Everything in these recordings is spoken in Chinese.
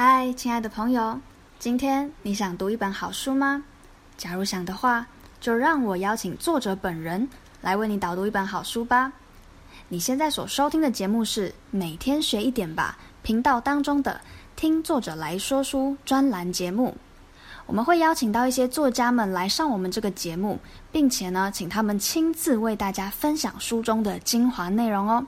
嗨，亲爱的朋友，今天你想读一本好书吗？假如想的话，就让我邀请作者本人来为你导读一本好书吧。你现在所收听的节目是每天学一点吧频道当中的听作者来说书专栏节目。我们会邀请到一些作家们来上我们这个节目，并且呢，请他们亲自为大家分享书中的精华内容哦。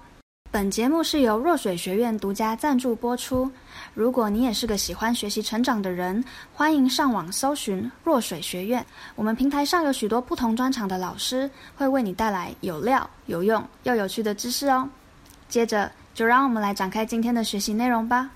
本节目是由若水学院独家赞助播出。如果你也是个喜欢学习成长的人，欢迎上网搜寻若水学院。我们平台上有许多不同专场的老师，会为你带来有料、有用又有趣的知识哦。接着，就让我们来展开今天的学习内容吧。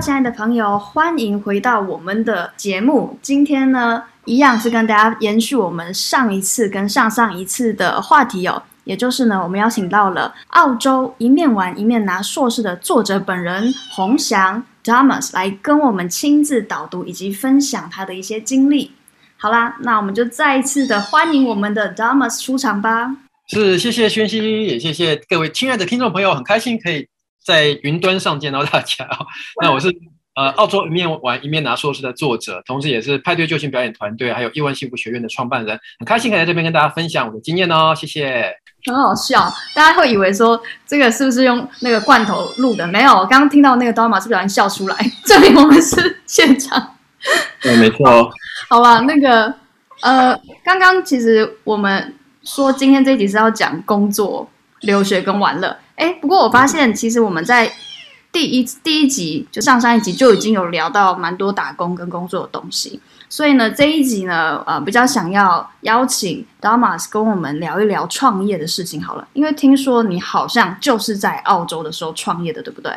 亲爱的朋友，欢迎回到我们的节目。今天呢，一样是跟大家延续我们上一次跟上上一次的话题哦，也就是呢，我们邀请到了澳洲一面玩一面拿硕士的作者本人洪翔 Thomas 来跟我们亲自导读以及分享他的一些经历。好啦，那我们就再一次的欢迎我们的 Thomas 出场吧。是，谢谢轩熙，也谢谢各位亲爱的听众朋友，很开心可以。在云端上见到大家，那我是呃澳洲一面玩一面拿硕士的作者，同时也是派对救星表演团队还有亿万幸福学院的创办人，很开心可以在这边跟大家分享我的经验哦，谢谢。很好笑，大家会以为说这个是不是用那个罐头录的？没有，刚刚听到那个 Thomas 是不小心笑出来，证明我们是现场。对，没错。好吧，那个呃，刚刚其实我们说今天这一集是要讲工作、留学跟玩乐。哎，不过我发现，其实我们在第一第一集就上上一集就已经有聊到蛮多打工跟工作的东西，所以呢，这一集呢，呃，比较想要邀请 Thomas 跟我们聊一聊创业的事情好了，因为听说你好像就是在澳洲的时候创业的，对不对？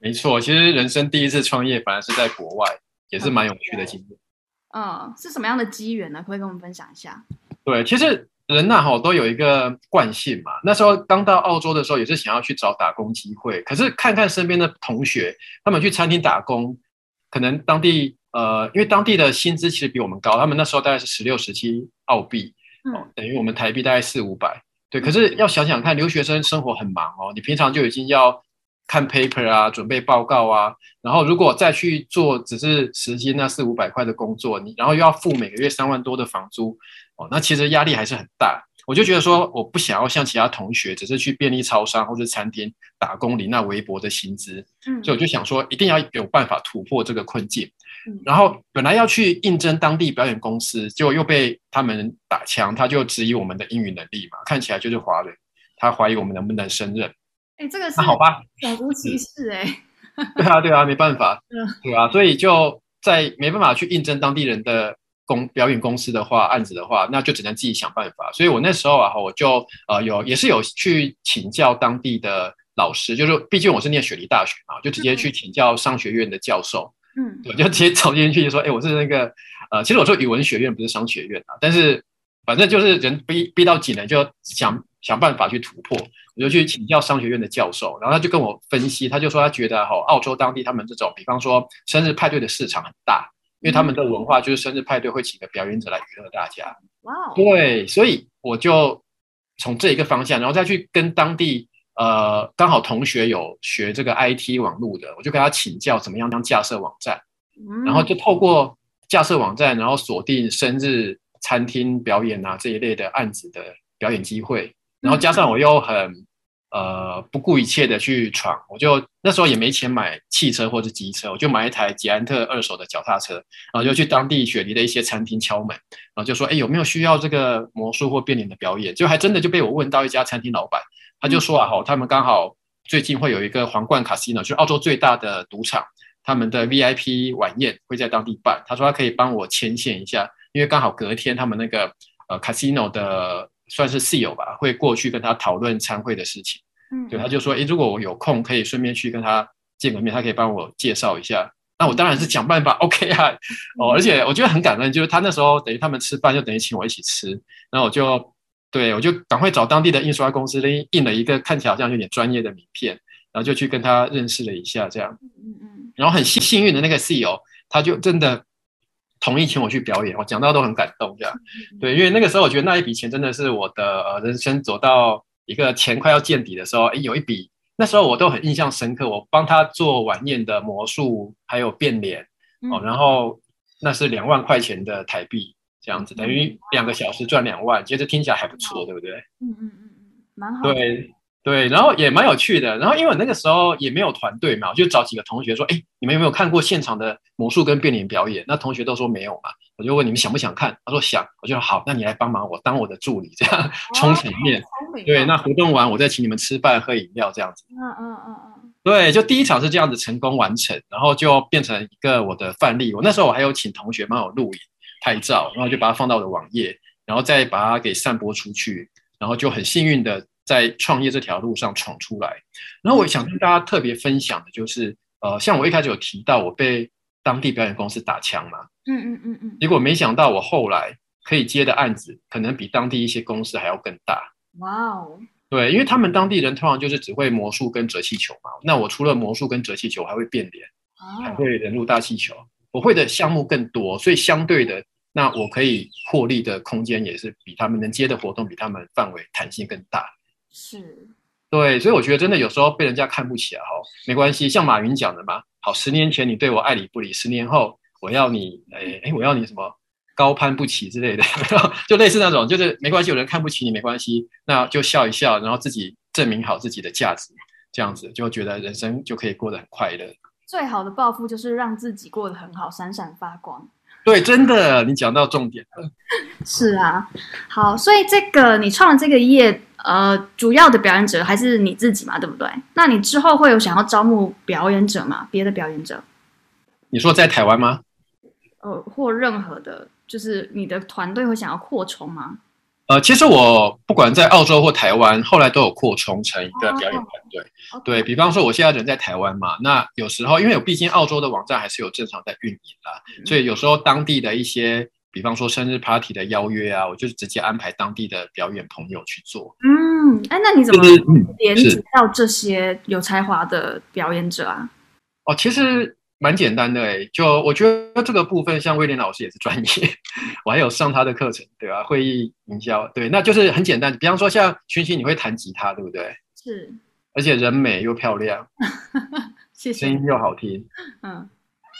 没错，其实人生第一次创业反而是在国外，也是蛮有趣的经验。嗯，是什么样的机缘呢？可不可以跟我们分享一下？对，其实。人呐，哈，都有一个惯性嘛。那时候刚到澳洲的时候，也是想要去找打工机会。可是看看身边的同学，他们去餐厅打工，可能当地呃，因为当地的薪资其实比我们高，他们那时候大概是十六、十七澳币，哦，等于我们台币大概四五百。对，可是要想想看，留学生生活很忙哦，你平常就已经要看 paper 啊，准备报告啊，然后如果再去做只是时薪那四五百块的工作，你然后又要付每个月三万多的房租。哦，那其实压力还是很大。我就觉得说，我不想要像其他同学，只是去便利超商或者餐厅打工领那微薄的薪资。嗯，所以我就想说，一定要有办法突破这个困境。嗯，然后本来要去应征当地表演公司，结果又被他们打枪，他就质疑我们的英语能力嘛，看起来就是华人，他怀疑我们能不能胜任。哎，这个是好吧，种族歧视哎。对啊，对啊，没办法。嗯，对啊，所以就在没办法去应征当地人的。公表演公司的话，案子的话，那就只能自己想办法。所以我那时候啊，我就呃有也是有去请教当地的老师，就是毕竟我是念雪梨大学嘛，就直接去请教商学院的教授。嗯，我就直接走进去就说，哎，我是那个呃，其实我说语文学院不是商学院啊，但是反正就是人逼逼到紧了，就想想办法去突破。我就去请教商学院的教授，然后他就跟我分析，他就说他觉得哈，澳洲当地他们这种，比方说生日派对的市场很大。因为他们的文化就是生日派对会请个表演者来娱乐大家，哇哦，对，所以我就从这一个方向，然后再去跟当地呃刚好同学有学这个 IT 网络的，我就跟他请教怎么样当架设网站，然后就透过架设网站，然后锁定生日餐厅表演啊这一类的案子的表演机会，然后加上我又很。呃，不顾一切的去闯，我就那时候也没钱买汽车或者机车，我就买一台捷安特二手的脚踏车，然后就去当地雪梨的一些餐厅敲门，然后就说，哎，有没有需要这个魔术或变脸的表演？就还真的就被我问到一家餐厅老板，他就说啊，好，他们刚好最近会有一个皇冠 casino，就是澳洲最大的赌场，他们的 VIP 晚宴会在当地办，他说他可以帮我牵线一下，因为刚好隔天他们那个呃 casino 的。算是室友吧，会过去跟他讨论参会的事情。嗯，对，他就说，诶，如果我有空，可以顺便去跟他见个面，他可以帮我介绍一下。那我当然是想办法，OK 啊。哦，而且我觉得很感恩，就是他那时候等于他们吃饭，就等于请我一起吃。然后我就对我就赶快找当地的印刷公司，印了一个看起来好像有点专业的名片，然后就去跟他认识了一下，这样。嗯嗯。然后很幸幸运的那个室友，他就真的。同意请我去表演，我讲到都很感动，这样，对，因为那个时候我觉得那一笔钱真的是我的呃人生走到一个钱快要见底的时候，诶，有一笔，那时候我都很印象深刻，我帮他做晚宴的魔术还有变脸、嗯、哦，然后那是两万块钱的台币这样子，等于两个小时赚两万，其实听起来还不错，对不对？嗯嗯嗯嗯，蛮好。对。对，然后也蛮有趣的。然后因为我那个时候也没有团队嘛，我就找几个同学说：“哎，你们有没有看过现场的魔术跟变脸表演？”那同学都说没有嘛。我就问你们想不想看？他说想。我就说好，那你来帮忙我当我的助理，这样充场面。对，那活动完我再请你们吃饭喝饮料这样子。嗯嗯嗯嗯。对，就第一场是这样子成功完成，然后就变成一个我的范例。我那时候我还有请同学帮我录影、拍照，然后就把它放到我的网页，然后再把它给散播出去，然后就很幸运的。在创业这条路上闯出来，然后我想跟大家特别分享的就是，呃，像我一开始有提到我被当地表演公司打枪嘛，嗯嗯嗯嗯，结果没想到我后来可以接的案子，可能比当地一些公司还要更大。哇哦，对，因为他们当地人通常就是只会魔术跟折气球嘛，那我除了魔术跟折气球，还会变脸，还会人入大气球，我会的项目更多，所以相对的，那我可以获利的空间也是比他们能接的活动比他们范围弹性更大。是，对，所以我觉得真的有时候被人家看不起啊，哈，没关系，像马云讲的嘛，好，十年前你对我爱理不理，十年后我要你，哎哎，我要你什么高攀不起之类的，就类似那种，就是没关系，有人看不起你没关系，那就笑一笑，然后自己证明好自己的价值，这样子就觉得人生就可以过得很快乐。最好的报复就是让自己过得很好，闪闪发光。对，真的，你讲到重点了。是啊，好，所以这个你创的这个业，呃，主要的表演者还是你自己嘛，对不对？那你之后会有想要招募表演者吗？别的表演者？你说在台湾吗？呃，或任何的，就是你的团队会想要扩充吗？呃，其实我不管在澳洲或台湾，后来都有扩充成一个表演团队。Oh, okay. 对，比方说，我现在人在台湾嘛，那有时候因为我毕竟澳洲的网站还是有正常在运营啦，嗯、所以有时候当地的一些，比方说生日 party 的邀约啊，我就是直接安排当地的表演朋友去做。嗯，哎，那你怎么连接到这些有才华的表演者啊？哦，其实。蛮简单的哎、欸，就我觉得这个部分，像威廉老师也是专业，我还有上他的课程，对吧、啊？会议营销，对，那就是很简单。比方说像群星，你会弹吉他，对不对？是，而且人美又漂亮，谢谢，声音又好听，嗯，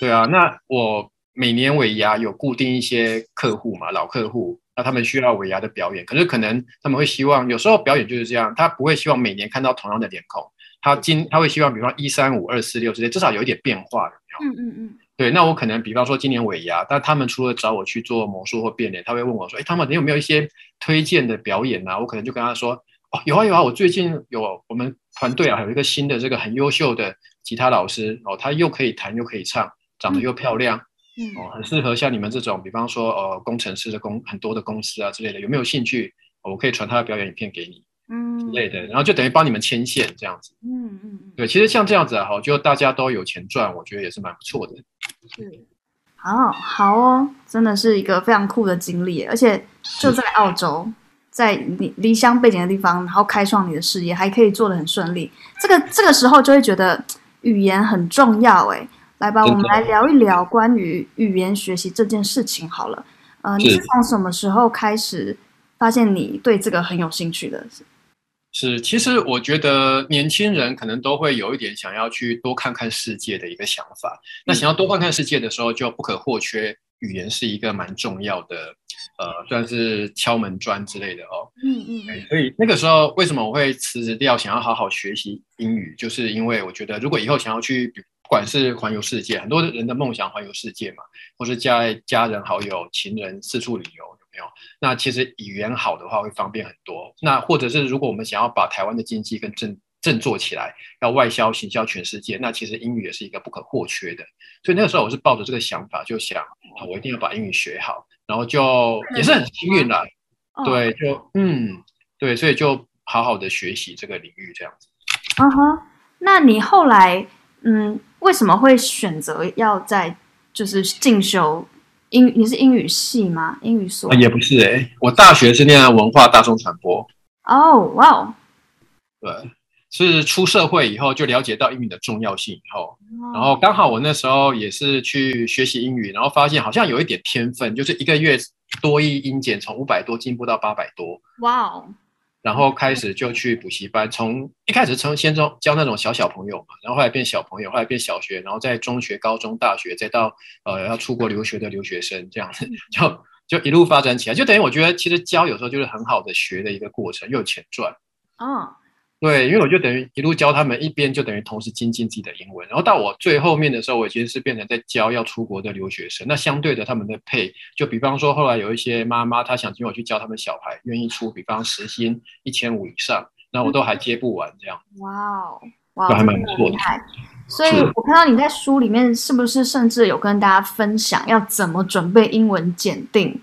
对啊。那我每年尾牙有固定一些客户嘛，老客户，那他们需要尾牙的表演，可是可能他们会希望，有时候表演就是这样，他不会希望每年看到同样的脸孔。他今他会希望，比方说一三五二四六之类，至少有一点变化，有没有？嗯嗯嗯。对，那我可能比方说今年尾牙，但他们除了找我去做魔术或变脸，他会问我说：“哎，他们你有没有一些推荐的表演啊？”我可能就跟他说：“哦，有啊有啊，我最近有我们团队啊，有一个新的这个很优秀的吉他老师哦，他又可以弹又可以唱，长得又漂亮，嗯哦，很适合像你们这种，比方说呃工程师的公很多的公司啊之类的，有没有兴趣？我可以传他的表演影片给你。”嗯，之类的，然后就等于帮你们牵线这样子。嗯嗯嗯，对，其实像这样子啊，好，就大家都有钱赚，我觉得也是蛮不错的。是，好好哦，真的是一个非常酷的经历，而且就在澳洲，在离离乡背景的地方，然后开创你的事业，还可以做得很顺利。这个这个时候就会觉得语言很重要。哎，来吧，我们来聊一聊关于语言学习这件事情好了。呃，你是从什么时候开始发现你对这个很有兴趣的？是，其实我觉得年轻人可能都会有一点想要去多看看世界的一个想法。那想要多看看世界的时候，就不可或缺语言是一个蛮重要的，呃，算是敲门砖之类的哦。嗯嗯。所以那个时候，为什么我会辞职掉，想要好好学习英语？就是因为我觉得，如果以后想要去，不管是环游世界，很多人的梦想环游世界嘛，或是家家人、好友、情人四处旅游。有没有，那其实语言好的话会方便很多。那或者是如果我们想要把台湾的经济跟振振作起来，要外销行销全世界，那其实英语也是一个不可或缺的。所以那个时候我是抱着这个想法，就想我一定要把英语学好，然后就也是很幸运啦。对，就嗯，对，所以就好好的学习这个领域这样子。嗯哼，那你后来嗯，为什么会选择要在就是进修？英语，你是英语系吗？英语所？也不是哎、欸，我大学是念文化大众传播。哦，哇哦，对，是出社会以后就了解到英语的重要性以后，然后刚好我那时候也是去学习英语，然后发现好像有一点天分，就是一个月多一英检从五百多进步到八百多。哇哦，然后开始就去补习班，从一开始从先中教那种小小朋友嘛，然后后来变小朋友，后来变小学，然后在中学、高中、大学，再到呃要出国留学的留学生，这样子就就一路发展起来，就等于我觉得其实教有时候就是很好的学的一个过程，又有钱赚。哦。对，因为我就等于一路教他们，一边就等于同时精进自己的英文，然后到我最后面的时候，我其实是变成在教要出国的留学生。那相对的，他们的配，就比方说后来有一些妈妈，她想请我去教他们小孩，愿意出，比方时薪一千五以上，那我都还接不完这样。哇哦，哇，还蛮不错的。所以我看到你在书里面是不是甚至有跟大家分享要怎么准备英文检定？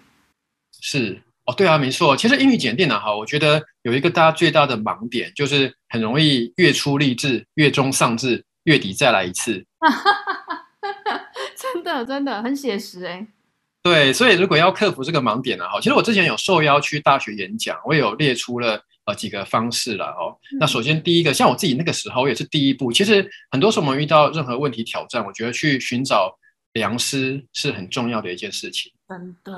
是。哦，对啊，没错。其实英语检定呢，哈，我觉得有一个大家最大的盲点，就是很容易月初立志，月中丧志，月底再来一次。真的，真的很写实哎。对，所以如果要克服这个盲点呢，哈，其实我之前有受邀去大学演讲，我也有列出了呃几个方式了哦。那首先第一个，像我自己那个时候也是第一步。其实很多时候我们遇到任何问题挑战，我觉得去寻找良师是很重要的一件事情。真的。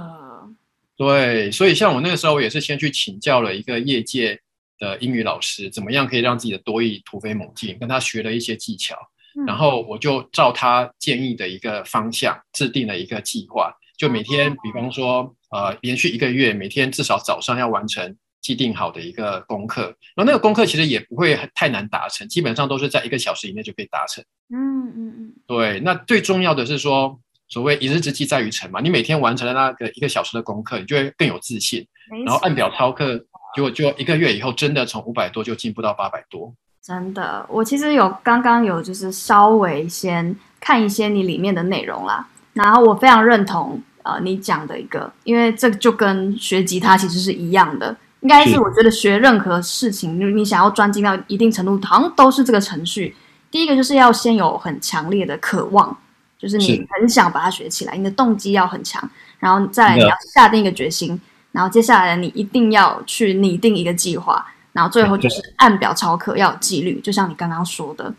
对，所以像我那个时候，我也是先去请教了一个业界的英语老师，怎么样可以让自己的多益突飞猛进，跟他学了一些技巧，嗯、然后我就照他建议的一个方向制定了一个计划，就每天，比方说，呃，连续一个月，每天至少早上要完成既定好的一个功课，然后那个功课其实也不会太难达成，基本上都是在一个小时以内就可以达成。嗯嗯嗯，对，那最重要的是说。所谓一日之计在于晨嘛，你每天完成了那个一个小时的功课，你就会更有自信。然后按表操课，结果就一个月以后，真的从五百多就进步到八百多。真的，我其实有刚刚有就是稍微先看一些你里面的内容啦，然后我非常认同呃你讲的一个，因为这就跟学吉他其实是一样的，应该是我觉得学任何事情，你你想要专精到一定程度，好像都是这个程序。第一个就是要先有很强烈的渴望。就是你很想把它学起来，你的动机要很强，然后再来你要下定一个决心，然后接下来你一定要去拟定一个计划，然后最后就是按表操课，要有纪律，就像你刚刚说的，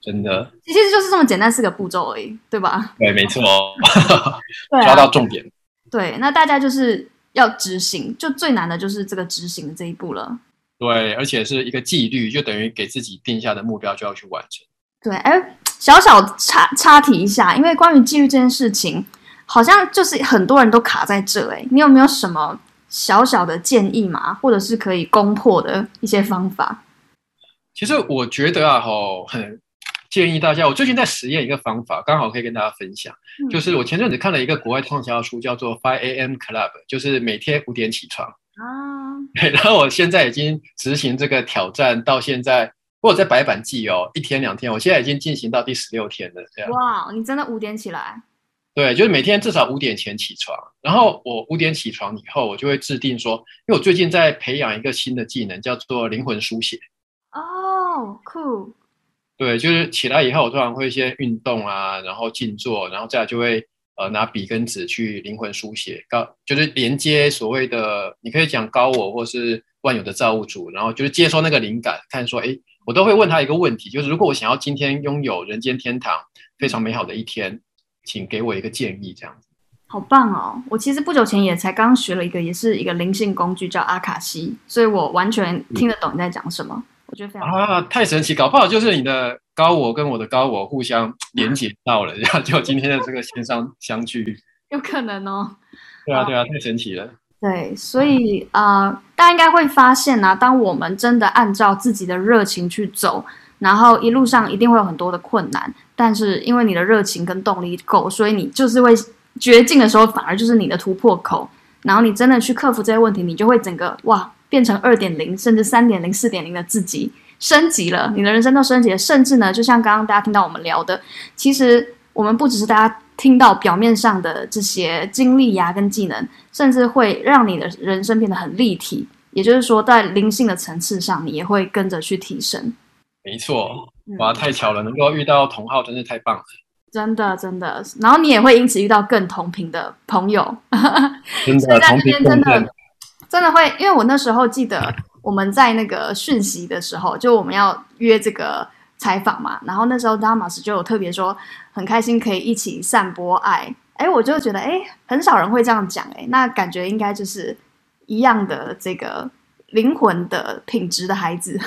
真的，其实就是这么简单四个步骤而已，对吧？对，没错，抓到重点。对，那大家就是要执行，就最难的就是这个执行的这一步了。对，而且是一个纪律，就等于给自己定下的目标就要去完成。对，哎。小小插插题一下，因为关于纪律这件事情，好像就是很多人都卡在这。诶，你有没有什么小小的建议吗？或者是可以攻破的一些方法？其实我觉得啊，吼，很建议大家。我最近在实验一个方法，刚好可以跟大家分享。嗯、就是我前阵子看了一个国外畅销书，叫做 Five A.M. Club，就是每天五点起床啊。对，然后我现在已经执行这个挑战到现在。我有在白板记哦，一天两天，我现在已经进行到第十六天了。这样哇，你真的五点起来？对，就是每天至少五点前起床。然后我五点起床以后，我就会制定说，因为我最近在培养一个新的技能，叫做灵魂书写。哦，酷。对，就是起来以后，我通常会先运动啊，然后静坐，然后再来就会呃拿笔跟纸去灵魂书写，高就是连接所谓的，你可以讲高我或是万有的造物主，然后就是接收那个灵感，看说，哎。我都会问他一个问题，就是如果我想要今天拥有人间天堂非常美好的一天，请给我一个建议，这样子。好棒哦！我其实不久前也才刚学了一个，也是一个灵性工具，叫阿卡西，所以我完全听得懂你在讲什么。嗯、我觉得非常啊，太神奇，搞不好就是你的高我跟我的高我互相连接到了，然后就今天的这个线上相聚，有可能哦。对啊，对啊，太神奇了。对，所以呃，大家应该会发现呢、啊，当我们真的按照自己的热情去走，然后一路上一定会有很多的困难，但是因为你的热情跟动力够，所以你就是会绝境的时候，反而就是你的突破口。然后你真的去克服这些问题，你就会整个哇，变成二点零，甚至三点零、四点零的自己，升级了，你的人生都升级了。甚至呢，就像刚刚大家听到我们聊的，其实我们不只是大家。听到表面上的这些经历呀、啊，跟技能，甚至会让你的人生变得很立体。也就是说，在灵性的层次上，你也会跟着去提升。没错，哇，太巧了，能够遇到同好，真是太棒了。真的，真的。然后你也会因此遇到更同频的朋友。真的，同频真的，真的会。因为我那时候记得我们在那个讯息的时候，就我们要约这个。采访嘛，然后那时候 Damas 就有特别说，很开心可以一起散播爱。哎，我就觉得，哎，很少人会这样讲，哎，那感觉应该就是一样的这个灵魂的品质的孩子。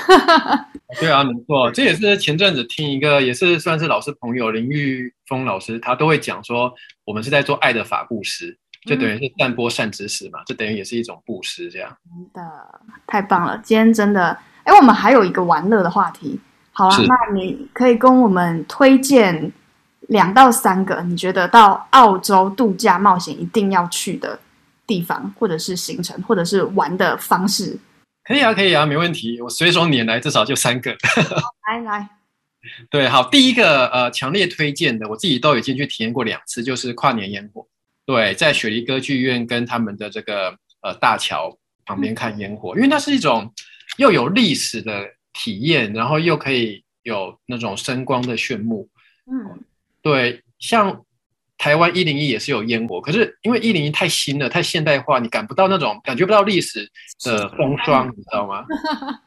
对啊，没错，这也是前阵子听一个，也是算是老师朋友林玉峰老师，他都会讲说，我们是在做爱的法布施，就等于是散播善知识嘛，这、嗯、等于也是一种布施，这样。真的太棒了，今天真的，哎，我们还有一个玩乐的话题，好啊，那你可以跟我们推荐两到三个你觉得到澳洲度假冒险一定要去的地方，或者是行程，或者是玩的方式。可以啊，可以啊，没问题。我随手拈来，至少就三个。来来，对，好，第一个呃，强烈推荐的，我自己都已经去体验过两次，就是跨年烟火。对，在雪梨歌剧院跟他们的这个呃大桥旁边看烟火，嗯，因为它是一种又有历史的体验，然后又可以有那种声光的炫目。嗯，对，像。台湾一零一也是有烟火，可是因为一零一太新了，太现代化，你感不到那种感觉不到历史的风霜，你知道吗？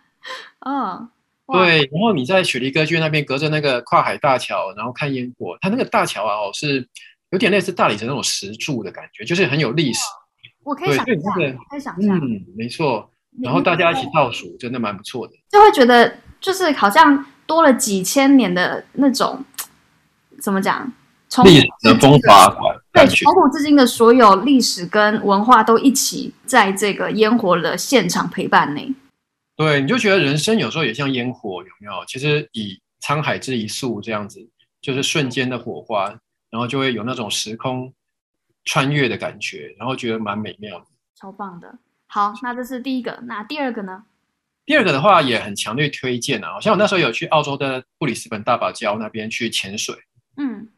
嗯，对。然后你在雪梨歌剧院那边，隔着那个跨海大桥，然后看烟火，它那个大桥啊，哦，是有点类似大理石那种石柱的感觉，就是很有历史。我可以想象，可以想象，嗯，没错。然后大家一起倒数，真的蛮不错的。就会觉得就是好像多了几千年的那种，怎么讲？从历史的风华对，从古至今的所有历史跟文化都一起在这个烟火的现场陪伴你。对，你就觉得人生有时候也像烟火，有没有？其实以沧海之一粟这样子，就是瞬间的火花，然后就会有那种时空穿越的感觉，然后觉得蛮美妙的，超棒的。好，那这是第一个，那第二个呢？第二个的话也很强烈推荐啊，好像我那时候有去澳洲的布里斯本大堡礁那边去潜水，嗯。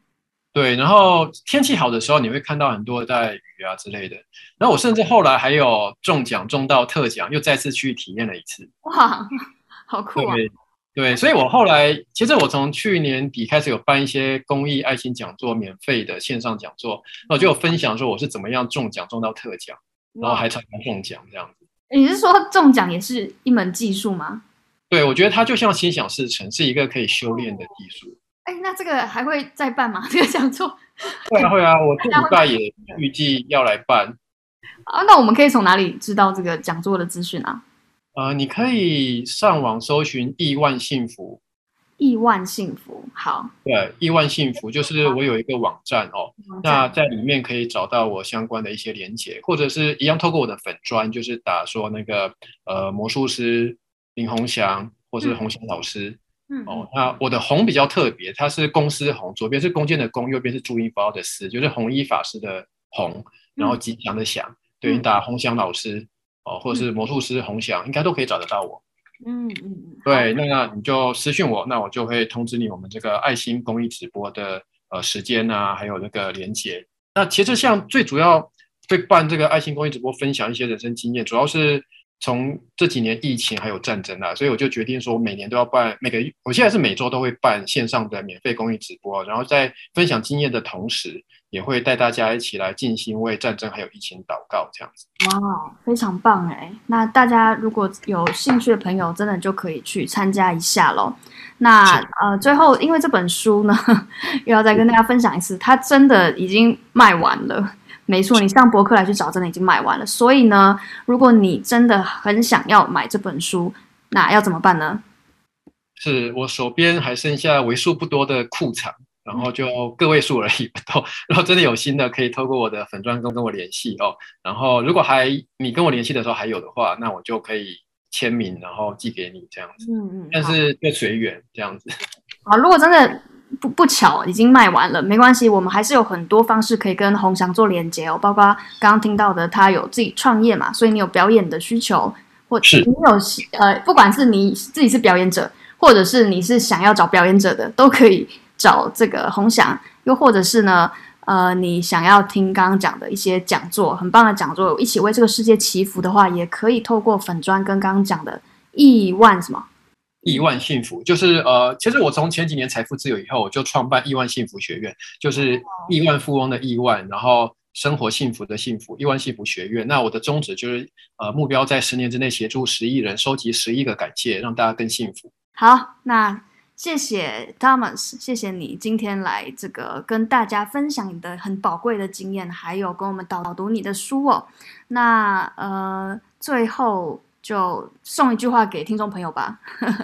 对，然后天气好的时候，你会看到很多带鱼啊之类的。然后我甚至后来还有中奖中到特奖，又再次去体验了一次。哇，好酷啊！对，对，所以我后来其实我从去年底开始有办一些公益爱心讲座，免费的线上讲座，那我就有分享说我是怎么样中奖中到特奖，然后还常常中奖这样子。你是说中奖也是一门技术吗？对，我觉得它就像心想事成，是一个可以修炼的技术。哎，那这个还会再办吗？这个讲座？会啊，会啊，我这礼拜也预计要来办。啊，那我们可以从哪里知道这个讲座的资讯啊？呃，你可以上网搜寻“亿万幸福”。亿万幸福，好。对，亿万幸福就是我有一个网站哦，那在里面可以找到我相关的一些连接，或者是一样透过我的粉砖，就是打说那个呃魔术师林宏祥，或是宏祥老师。嗯嗯、哦，那我的红比较特别，它是公司红，左边是弓箭的弓，右边是注音符号的思，就是红衣法师的红，然后吉祥的祥，嗯、对，你打宏祥老师哦，或者是魔术师宏祥，应该都可以找得到我。嗯嗯嗯，对，那你就私信我，那我就会通知你我们这个爱心公益直播的呃时间啊，还有那个连接。那其实像最主要会办这个爱心公益直播，分享一些人生经验，主要是。从这几年疫情还有战争啊，所以我就决定说，每年都要办，每个我现在是每周都会办线上的免费公益直播，然后在分享经验的同时，也会带大家一起来进行为战争还有疫情祷告，这样子。哇，非常棒哎！那大家如果有兴趣的朋友，真的就可以去参加一下喽。那呃，最后因为这本书呢，又要再跟大家分享一次，它真的已经卖完了。没错，你上博客来去找，真的已经卖完了。所以呢，如果你真的很想要买这本书，那要怎么办呢？是我手边还剩下为数不多的库藏，然后就个位数而已。都，然后真的有心的，可以透过我的粉砖跟跟我联系哦。然后如果还你跟我联系的时候还有的话，那我就可以签名，然后寄给你这样子。嗯嗯。但是就随缘这样子。好，如果真的。不不巧，已经卖完了，没关系，我们还是有很多方式可以跟红祥做连接哦。包括刚刚听到的，他有自己创业嘛，所以你有表演的需求，或者你有呃，不管是你自己是表演者，或者是你是想要找表演者的，都可以找这个红翔。又或者是呢，呃，你想要听刚刚讲的一些讲座，很棒的讲座，一起为这个世界祈福的话，也可以透过粉砖跟刚刚讲的亿万什么。亿万幸福就是呃，其实我从前几年财富自由以后，我就创办亿万幸福学院，就是亿万富翁的亿万，然后生活幸福的幸福，亿万幸福学院。那我的宗旨就是呃，目标在十年之内协助十亿人收集十亿个感谢，让大家更幸福。好，那谢谢 Thomas，谢谢你今天来这个跟大家分享你的很宝贵的经验，还有跟我们导读你的书哦。那呃，最后。就送一句话给听众朋友吧。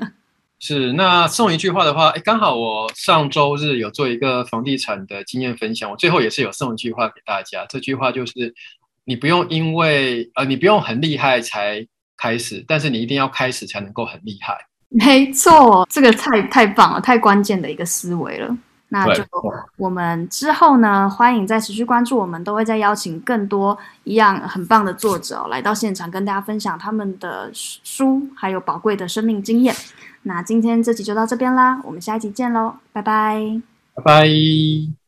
是，那送一句话的话，哎，刚好我上周日有做一个房地产的经验分享，我最后也是有送一句话给大家。这句话就是，你不用因为呃，你不用很厉害才开始，但是你一定要开始才能够很厉害。没错，这个太太棒了，太关键的一个思维了。那就我们之后呢，欢迎再持续关注，我们都会再邀请更多一样很棒的作者来到现场，跟大家分享他们的书，还有宝贵的生命经验。那今天这集就到这边啦，我们下一集见喽，拜拜，拜拜。